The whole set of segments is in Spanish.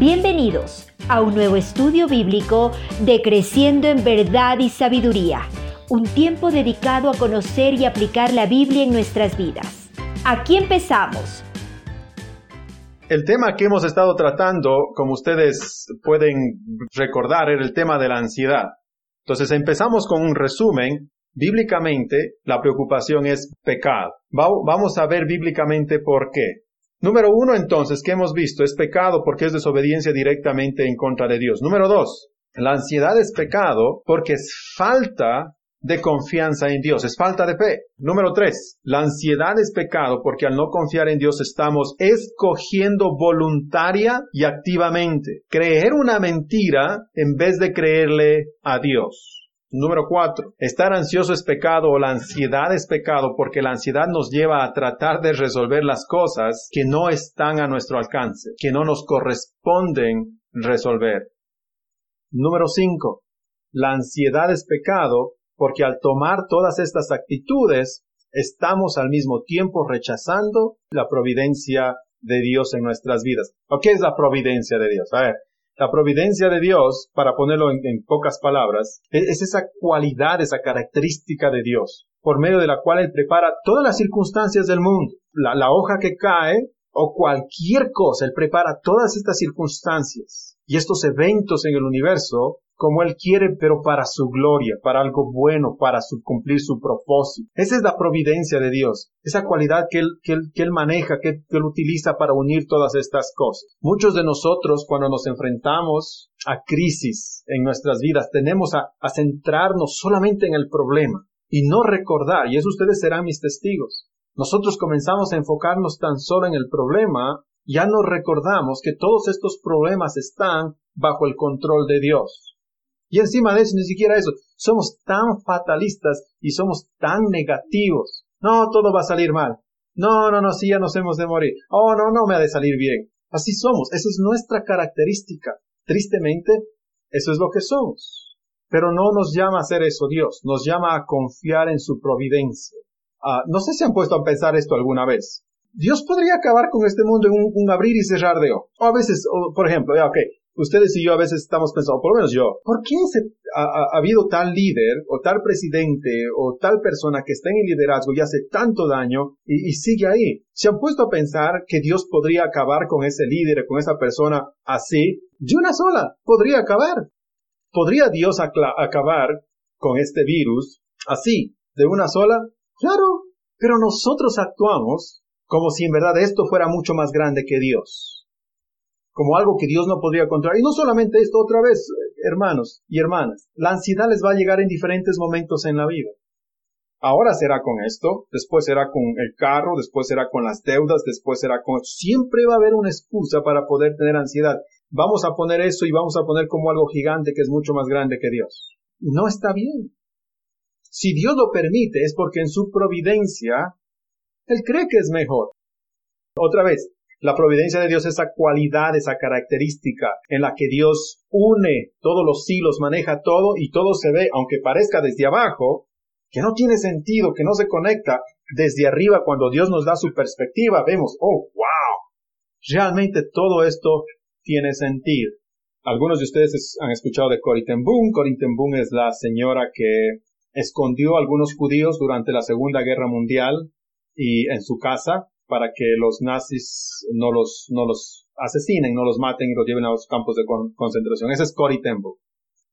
Bienvenidos a un nuevo estudio bíblico de Creciendo en Verdad y Sabiduría, un tiempo dedicado a conocer y aplicar la Biblia en nuestras vidas. Aquí empezamos. El tema que hemos estado tratando, como ustedes pueden recordar, era el tema de la ansiedad. Entonces empezamos con un resumen. Bíblicamente, la preocupación es pecado. Vamos a ver bíblicamente por qué. Número uno, entonces, que hemos visto, es pecado porque es desobediencia directamente en contra de Dios. Número dos, la ansiedad es pecado porque es falta de confianza en Dios, es falta de fe. Número tres, la ansiedad es pecado porque al no confiar en Dios estamos escogiendo voluntaria y activamente creer una mentira en vez de creerle a Dios. Número cuatro, estar ansioso es pecado o la ansiedad es pecado porque la ansiedad nos lleva a tratar de resolver las cosas que no están a nuestro alcance, que no nos corresponden resolver. Número cinco, la ansiedad es pecado porque al tomar todas estas actitudes estamos al mismo tiempo rechazando la providencia de Dios en nuestras vidas. ¿O qué es la providencia de Dios? A ver, la providencia de Dios, para ponerlo en, pocas palabras, es, esa cualidad, esa característica de Dios, por medio de la cual Él prepara todas las circunstancias del mundo. La, la hoja que cae o cualquier cosa, Él prepara todas estas circunstancias y estos eventos en el universo como Él quiere, pero para su gloria, para algo bueno, para cumplir su propósito. Esa es la providencia de Dios, esa cualidad que Él, que él, maneja, que, que Él utiliza para unir todas estas cosas. Muchos de nosotros, cuando nos enfrentamos a crisis en nuestras vidas, tenemos a, a centrarnos solamente en el problema y no recordar, y eso ustedes serán mis testigos. Nosotros comenzamos a enfocarnos tan solo en el problema, ya no recordamos que todos estos problemas están bajo el control de Dios. Y encima de eso, ni siquiera eso, somos tan fatalistas y somos tan negativos. No, todo va a salir mal. No, no, no, sí, ya nos hemos de morir. Oh, no, no me ha de salir bien. Así somos. Esa es nuestra característica. Tristemente, eso es lo que somos. Pero no nos llama a hacer eso Dios. Nos llama a confiar en su providencia. Ah, no sé si han puesto a pensar esto alguna vez. Dios podría acabar con este mundo en un, abrir y cerrar de ojos. O a veces, por ejemplo, ya, ok, ustedes y yo a veces estamos pensando, por lo menos yo, ¿por qué ha, habido tal líder o tal presidente o tal persona que está en el liderazgo y hace tanto daño y, sigue ahí? ¿Se han puesto a pensar que Dios podría acabar con ese líder, con esa persona así? De una sola, podría acabar. ¿Podría Dios acabar con este virus así, de una sola? Claro, pero nosotros actuamos como si en verdad esto fuera mucho más grande que Dios como algo que Dios no podría controlar. Y no solamente esto, otra vez, hermanos y hermanas, la ansiedad les va a llegar en diferentes momentos en la vida. Ahora será con esto, después será con el carro, después será con las deudas, después será con... Siempre va a haber una excusa para poder tener ansiedad. Vamos a poner eso y vamos a poner como algo gigante que es mucho más grande que Dios. No está bien. Si Dios lo permite es porque en su providencia Él cree que es mejor. Otra vez, la providencia de Dios, esa cualidad, esa característica en la que Dios une todos los hilos, maneja todo y todo se ve, aunque parezca desde abajo, que no tiene sentido, que no se conecta desde arriba cuando Dios nos da su perspectiva, vemos, oh, wow, realmente todo esto tiene sentido. Algunos de ustedes han escuchado de Corrie ten es la señora que escondió a algunos judíos durante la Segunda Guerra Mundial y en su casa para que los nazis no los, no los asesinen, no los maten y los lleven a los campos de concentración. Ese es Cory Temple.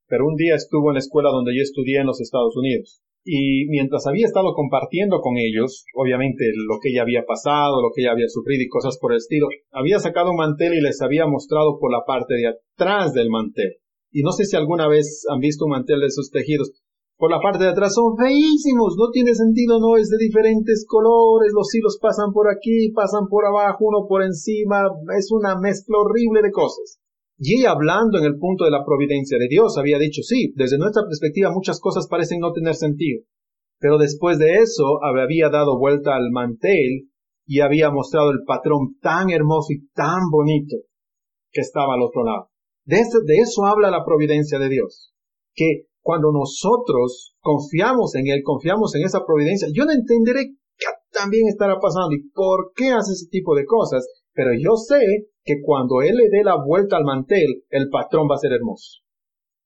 Pero un día estuvo en la escuela donde yo estudié en los Estados Unidos. Y mientras había estado compartiendo con ellos, obviamente lo que ella había pasado, lo que ella había sufrido y cosas por el estilo, había sacado un mantel y les había mostrado por la parte de atrás del mantel. Y no sé si alguna vez han visto un mantel de esos tejidos por la parte de atrás son feísimos, no tiene sentido, no es de diferentes colores, los hilos pasan por aquí, pasan por abajo, uno por encima, es una mezcla horrible de cosas. Y hablando en el punto de la providencia de Dios había dicho, sí, desde nuestra perspectiva muchas cosas parecen no tener sentido. Pero después de eso había dado vuelta al mantel y había mostrado el patrón tan hermoso y tan bonito que estaba al otro lado. De eso, de eso habla la providencia de Dios. Que cuando nosotros confiamos en Él, confiamos en esa providencia, yo no entenderé qué también estará pasando y por qué hace ese tipo de cosas, pero yo sé que cuando él le dé la vuelta al mantel, el patrón va a ser hermoso.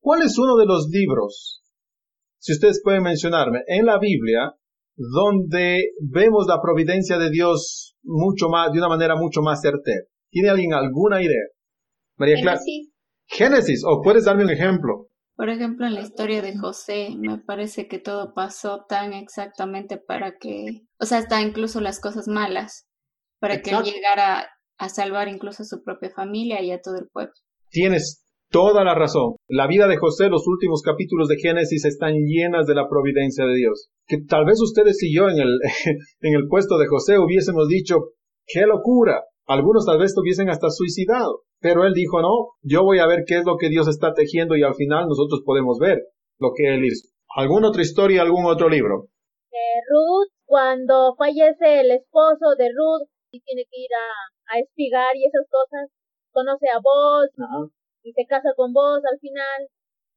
¿Cuál es uno de los libros, si ustedes pueden mencionarme, en la Biblia, donde vemos la providencia de Dios mucho más, de una manera mucho más certera? ¿Tiene alguien alguna idea? María Clara. Génesis, o puedes darme un ejemplo. Por ejemplo, en la historia de José, me parece que todo pasó tan exactamente para que, o sea, hasta incluso las cosas malas, para que llegara a salvar incluso a su propia familia y a todo el pueblo. Tienes toda la razón. La vida de José, los últimos capítulos de Génesis están llenas de la providencia de Dios. Que tal vez ustedes y yo en el, en el puesto de José hubiésemos dicho, qué locura. Algunos tal vez hubiesen hasta suicidado. Pero él dijo, no, yo voy a ver qué es lo que Dios está tejiendo y al final nosotros podemos ver lo que él hizo. ¿Alguna otra historia, algún otro libro? Eh, Ruth, cuando fallece el esposo de Ruth y tiene que ir a, a espigar y esas cosas, conoce a vos y se casa con vos al final.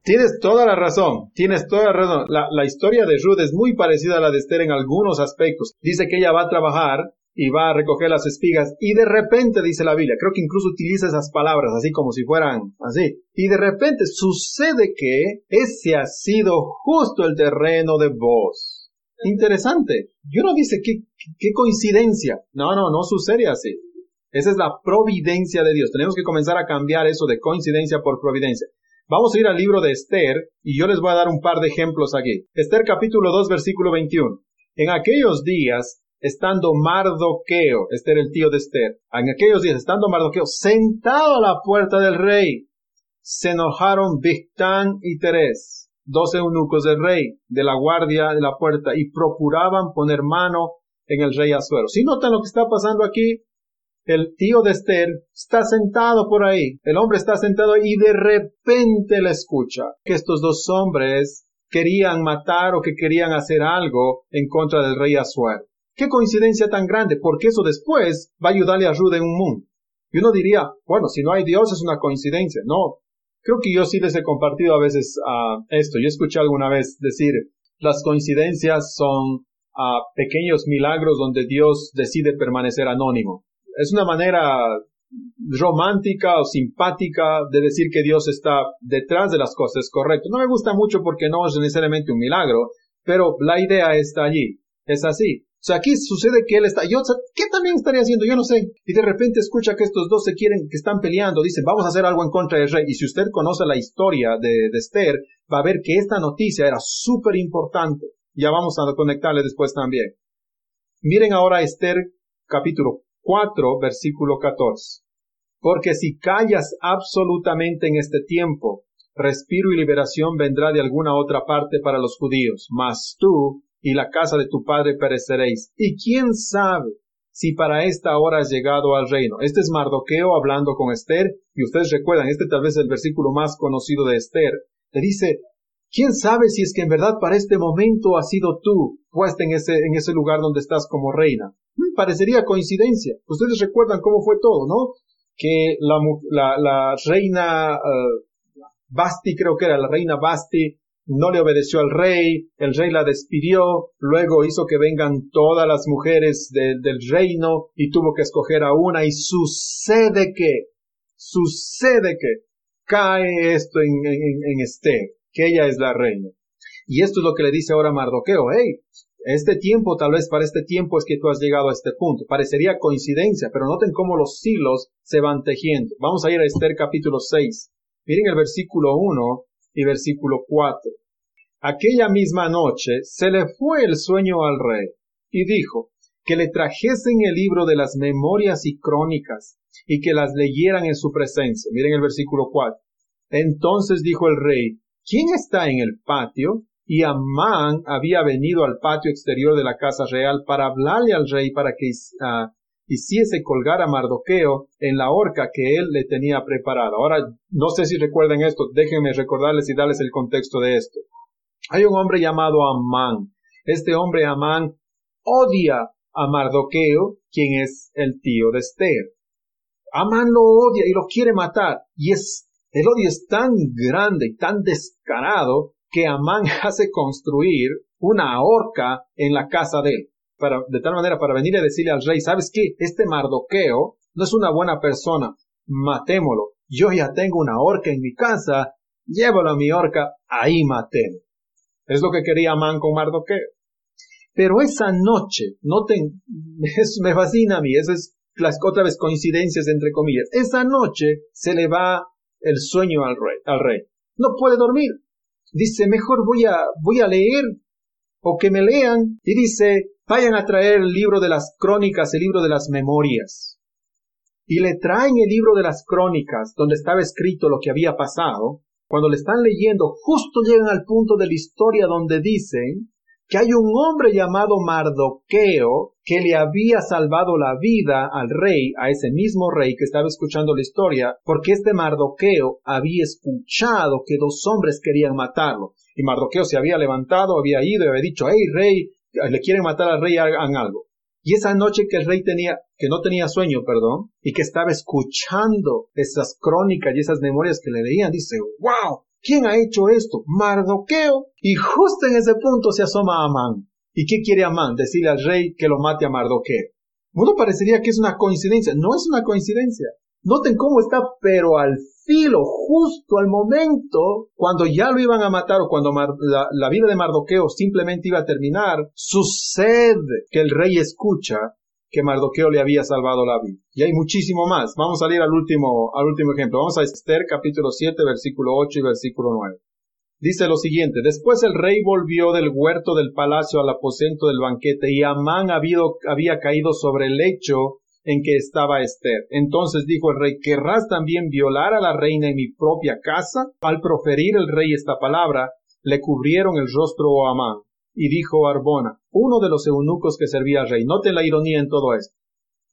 Tienes toda la razón, tienes toda la razón. La, la historia de Ruth es muy parecida a la de Esther en algunos aspectos. Dice que ella va a trabajar y va a recoger las espigas y de repente dice la Biblia, creo que incluso utiliza esas palabras así como si fueran así, y de repente sucede que ese ha sido justo el terreno de vos. Interesante. Yo no dice qué, qué coincidencia. No, no, no sucede así. Esa es la providencia de Dios. Tenemos que comenzar a cambiar eso de coincidencia por providencia. Vamos a ir al libro de Esther y yo les voy a dar un par de ejemplos aquí. Esther capítulo 2 versículo 21. En aquellos días estando Mardoqueo, este era el tío de Esther, en aquellos días, estando Mardoqueo sentado a la puerta del rey, se enojaron Victán y Teres, dos eunucos del rey, de la guardia de la puerta, y procuraban poner mano en el rey Azuero. Si notan lo que está pasando aquí, el tío de Esther está sentado por ahí, el hombre está sentado y de repente le escucha que estos dos hombres querían matar o que querían hacer algo en contra del rey Azuero. Qué coincidencia tan grande, porque eso después va a ayudarle a Ruth en un mundo. Y uno diría, bueno, si no hay Dios es una coincidencia. No, creo que yo sí les he compartido a veces uh, esto. Yo escuché alguna vez decir, las coincidencias son uh, pequeños milagros donde Dios decide permanecer anónimo. Es una manera romántica o simpática de decir que Dios está detrás de las cosas, correcto. No me gusta mucho porque no es necesariamente un milagro, pero la idea está allí. Es así. O sea, aquí sucede que él está, yo, ¿qué también estaría haciendo? Yo no sé. Y de repente escucha que estos dos se quieren, que están peleando, dicen, vamos a hacer algo en contra del rey. Y si usted conoce la historia de, Esther, va a ver que esta noticia era súper importante. Ya vamos a conectarle después también. Miren ahora Esther capítulo 4, versículo 14. Porque si callas absolutamente en este tiempo, respiro y liberación vendrá de alguna otra parte para los judíos, mas tú y la casa de tu padre pereceréis. Y quién sabe si para esta hora has llegado al reino. Este es Mardoqueo hablando con Esther, y ustedes recuerdan, este tal vez es el versículo más conocido de Esther. Le dice, ¿quién sabe si es que en verdad para este momento has sido tú puesta en ese, en ese lugar donde estás como reina? Hmm, parecería coincidencia. Ustedes recuerdan cómo fue todo, ¿no? Que la, la, la reina uh, Basti, creo que era la reina Basti, no le obedeció al rey, el rey la despidió, luego hizo que vengan todas las mujeres del reino y tuvo que escoger a una y sucede que, sucede que cae esto en, este, que ella es la reina. Y esto es lo que le dice ahora Mardoqueo, hey, este tiempo, tal vez para este tiempo es que tú has llegado a este punto. Parecería coincidencia, pero noten cómo los hilos se van tejiendo. Vamos a ir a Esther capítulo 6. Miren el versículo 1 y versículo 4. Aquella misma noche se le fue el sueño al rey y dijo que le trajesen el libro de las memorias y crónicas y que las leyeran en su presencia. Miren el versículo 4. Entonces dijo el rey, ¿quién está en el patio? Y Amán había venido al patio exterior de la casa real para hablarle al rey para que uh, hiciese colgar a Mardoqueo en la horca que él le tenía preparada. Ahora, no sé si recuerdan esto, déjenme recordarles y darles el contexto de esto. Hay un hombre llamado Amán. Este hombre Amán odia a Mardoqueo, quien es el tío de Esther. Amán lo odia y lo quiere matar. Y es, el odio es tan grande y tan descarado que Amán hace construir una horca en la casa de él de tal manera para venir a decirle al rey, ¿sabes qué? Este Mardoqueo no es una buena persona. matémoslo. Yo ya tengo una horca en mi casa, llévalo a mi horca, ahí matémoslo. Es lo que quería Amán con Mardoqueo. Pero esa noche, noten, eso me fascina a mí, eso es las coincidencias entre comillas. Esa noche se le va el sueño al rey, al rey. No puede dormir. Dice, mejor voy a, voy a leer o que me lean. Y dice, vayan a traer el libro de las crónicas, el libro de las memorias. Y le traen el libro de las crónicas, donde estaba escrito lo que había pasado. Cuando le están leyendo, justo llegan al punto de la historia donde dicen que hay un hombre llamado Mardoqueo que le había salvado la vida al rey, a ese mismo rey que estaba escuchando la historia, porque este Mardoqueo había escuchado que dos hombres querían matarlo. Y Mardoqueo se había levantado, había ido y había dicho, hey rey, le quieren matar al rey, hagan algo. Y esa noche que el rey tenía, que no tenía sueño, perdón, y que estaba escuchando esas crónicas y esas memorias que le leían, dice, wow, ¿quién ha hecho esto? Mardoqueo. Y justo en ese punto se asoma Amán. ¿Y qué quiere Amán? Decirle al rey que lo mate a Mardoqueo. Uno parecería que es una coincidencia. No es una coincidencia. Noten cómo está, pero al justo al momento, cuando ya lo iban a matar o cuando la, vida de Mardoqueo simplemente iba a terminar, sucede que el rey escucha que Mardoqueo le había salvado la vida. Y hay muchísimo más. Vamos a ir al último, al último ejemplo. Vamos a Esther capítulo 7, versículo 8 y versículo 9. Dice lo siguiente, después el rey volvió del huerto del palacio al aposento del banquete y Amán había caído sobre el lecho en que estaba Esther. Entonces dijo el rey, ¿querrás también violar a la reina en mi propia casa? Al proferir el rey esta palabra, le cubrieron el rostro a Amán y dijo Arbona, uno de los eunucos que servía al rey. Noten la ironía en todo esto.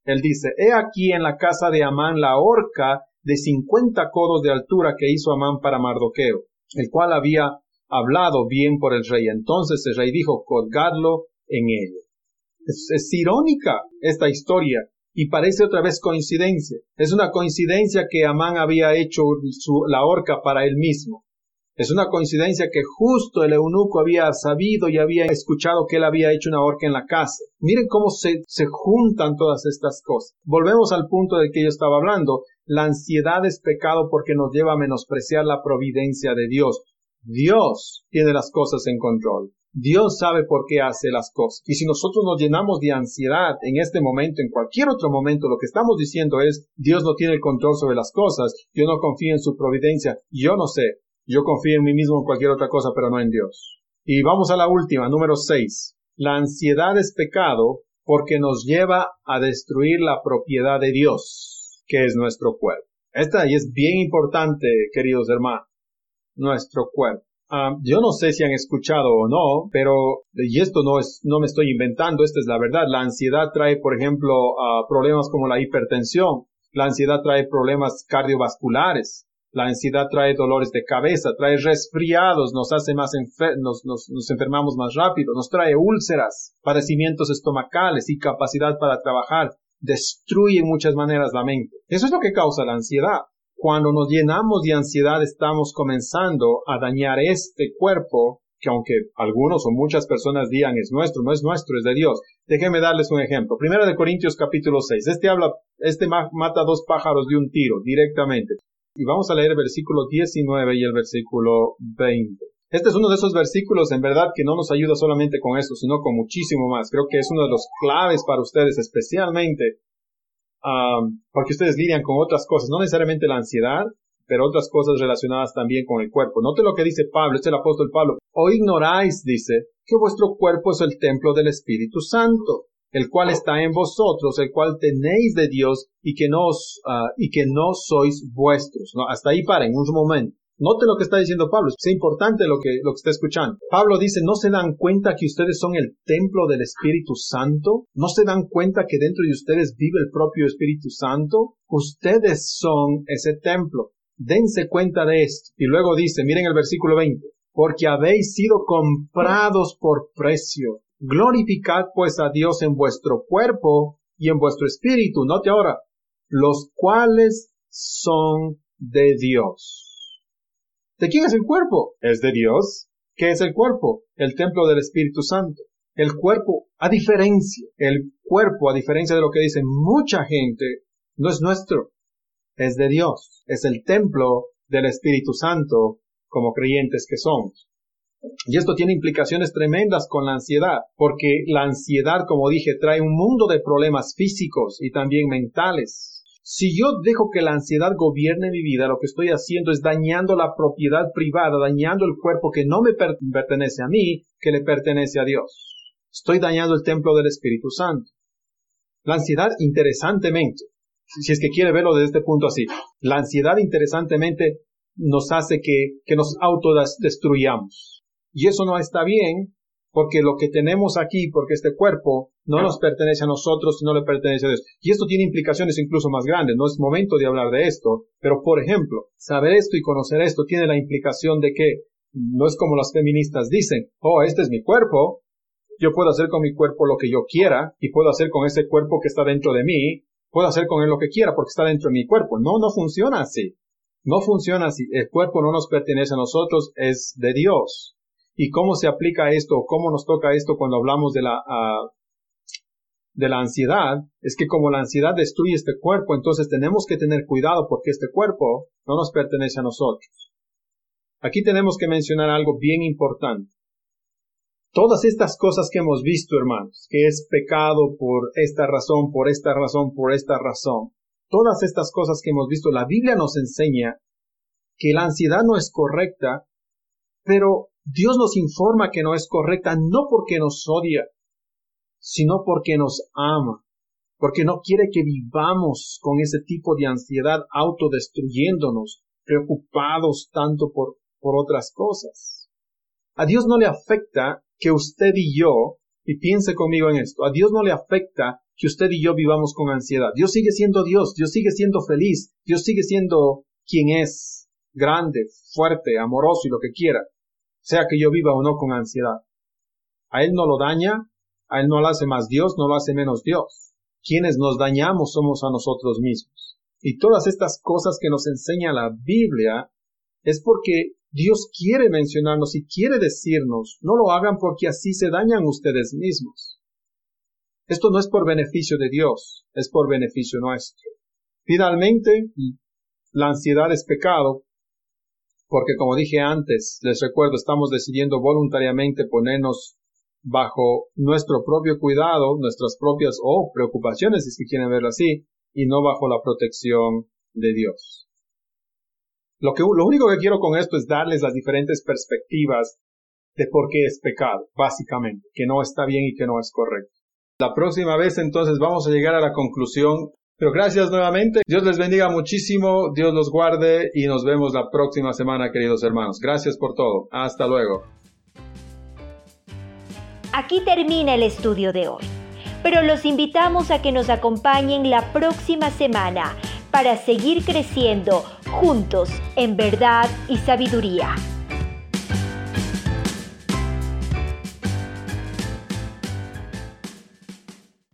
Él dice, he aquí en la casa de Amán la horca de cincuenta codos de altura que hizo Amán para Mardoqueo, el cual había hablado bien por el rey. Entonces el rey dijo, colgadlo en ella. Es, irónica esta historia y parece otra vez coincidencia. Es una coincidencia que Amán había hecho la horca para él mismo. Es una coincidencia que justo el eunuco había sabido y había escuchado que él había hecho una horca en la casa. Miren cómo se, se juntan todas estas cosas. Volvemos al punto del que yo estaba hablando. La ansiedad es pecado porque nos lleva a menospreciar la providencia de Dios. Dios tiene las cosas en control. Dios sabe por qué hace las cosas. Y si nosotros nos llenamos de ansiedad en este momento, en cualquier otro momento, lo que estamos diciendo es, Dios no tiene el control sobre las cosas, yo no confío en su providencia, yo no sé, yo confío en mí mismo en cualquier otra cosa, pero no en Dios. Y vamos a la última, número 6. La ansiedad es pecado porque nos lleva a destruir la propiedad de Dios, que es nuestro cuerpo. Esta y es bien importante, queridos hermanos, nuestro cuerpo. Ah, yo no sé si han escuchado o no, pero, y esto no es, no me estoy inventando, esta es la verdad. La ansiedad trae, por ejemplo, uh, problemas como la hipertensión. La ansiedad trae problemas cardiovasculares. La ansiedad trae dolores de cabeza, trae resfriados, nos hace más nos, nos, enfermamos más rápido, nos trae úlceras, padecimientos estomacales, incapacidad para trabajar, destruye en muchas maneras la mente. Eso es lo que causa la ansiedad. Cuando nos llenamos de ansiedad estamos comenzando a dañar este cuerpo que aunque algunos o muchas personas digan es nuestro, no es nuestro, es de Dios. Déjenme darles un ejemplo. Primera de Corintios capítulo 6. Este habla, este mata dos pájaros de un tiro directamente. Y vamos a leer el versículo 19 y el versículo 20. Este es uno de esos versículos en verdad que no nos ayuda solamente con esto, sino con muchísimo más. Creo que es uno de los claves para ustedes, especialmente porque ustedes lidian con otras cosas, no necesariamente la ansiedad, pero otras cosas relacionadas también con el cuerpo. Note lo que dice Pablo, es el apóstol Pablo. O ignoráis, dice, que vuestro cuerpo es el templo del Espíritu Santo, el cual está en vosotros, el cual tenéis de Dios y que no, uh, y que no sois vuestros. ¿no? Hasta ahí paren un momento. Note lo que está diciendo Pablo, es importante lo que, lo que está escuchando. Pablo dice, ¿no se dan cuenta que ustedes son el templo del Espíritu Santo? ¿No se dan cuenta que dentro de ustedes vive el propio Espíritu Santo? Ustedes son ese templo. Dense cuenta de esto. Y luego dice, miren el versículo 20, porque habéis sido comprados por precio. Glorificad pues a Dios en vuestro cuerpo y en vuestro espíritu. Note ahora, los cuales son de Dios. ¿De quién es el cuerpo? Es de Dios. ¿Qué es el cuerpo? El templo del Espíritu Santo. El cuerpo, a diferencia, el cuerpo, a diferencia de lo que dicen mucha gente, no es nuestro. es de Dios, es el templo del Espíritu Santo como creyentes que somos. Y esto tiene implicaciones tremendas con la ansiedad, porque la ansiedad, como dije, trae un mundo de problemas físicos y también mentales. Si yo dejo que la ansiedad gobierne mi vida, lo que estoy haciendo es dañando la propiedad privada, dañando el cuerpo que no me pertenece a mí, que le pertenece a Dios. Estoy dañando el templo del Espíritu Santo. La ansiedad, interesantemente, si es que quiere verlo desde este punto así, la ansiedad, interesantemente, nos hace que, que nos autodestruyamos. Y eso no está bien, porque lo que tenemos aquí, porque este cuerpo no nos pertenece a nosotros, no le pertenece a Dios. Y esto tiene implicaciones incluso más grandes, no es momento de hablar de esto, pero por ejemplo, saber esto y conocer esto tiene la implicación de que no es como las feministas dicen, oh, este es mi cuerpo, yo puedo hacer con mi cuerpo lo que yo quiera y puedo hacer con ese cuerpo que está dentro de mí, puedo hacer con él lo que quiera porque está dentro de mi cuerpo. No, no funciona así. No funciona así. El cuerpo no nos pertenece a nosotros, es de Dios. ¿Y cómo se aplica esto? ¿Cómo nos toca esto cuando hablamos de la, uh, de la ansiedad? Es que como la ansiedad destruye este cuerpo, entonces tenemos que tener cuidado porque este cuerpo no nos pertenece a nosotros. Aquí tenemos que mencionar algo bien importante. Todas estas cosas que hemos visto, hermanos, que es pecado por esta razón, por esta razón, por esta razón, todas estas cosas que hemos visto, la Biblia nos enseña que la ansiedad no es correcta, pero Dios nos informa que no es correcta no porque nos odia, sino porque nos ama, porque no quiere que vivamos con ese tipo de ansiedad autodestruyéndonos, preocupados tanto por, por otras cosas. A Dios no le afecta que usted y yo, y piense conmigo en esto, a Dios no le afecta que usted y yo vivamos con ansiedad. Dios sigue siendo Dios, Dios sigue siendo feliz, Dios sigue siendo quien es, grande, fuerte, amoroso y lo que quiera sea que yo viva o no con ansiedad. A Él no lo daña, a Él no lo hace más Dios, no lo hace menos Dios. Quienes nos dañamos somos a nosotros mismos. Y todas estas cosas que nos enseña la Biblia es porque Dios quiere mencionarnos y quiere decirnos, no lo hagan porque así se dañan ustedes mismos. Esto no es por beneficio de Dios, es por beneficio nuestro. Finalmente, la ansiedad es pecado, porque como dije antes, les recuerdo, estamos decidiendo voluntariamente ponernos bajo nuestro propio cuidado, nuestras propias o preocupaciones, si quieren verlo así, y no bajo la protección de Dios. Lo, que, lo único que quiero con esto es darles las diferentes perspectivas de por qué es pecado, básicamente, que no está bien y que no es correcto. La próxima vez entonces vamos a llegar a la conclusión pero gracias nuevamente. Dios les bendiga muchísimo. Dios los guarde y nos vemos la próxima semana, queridos hermanos. Gracias por todo. Hasta luego. Aquí termina el estudio de hoy. Pero los invitamos a que nos acompañen la próxima semana para seguir creciendo juntos en verdad y sabiduría.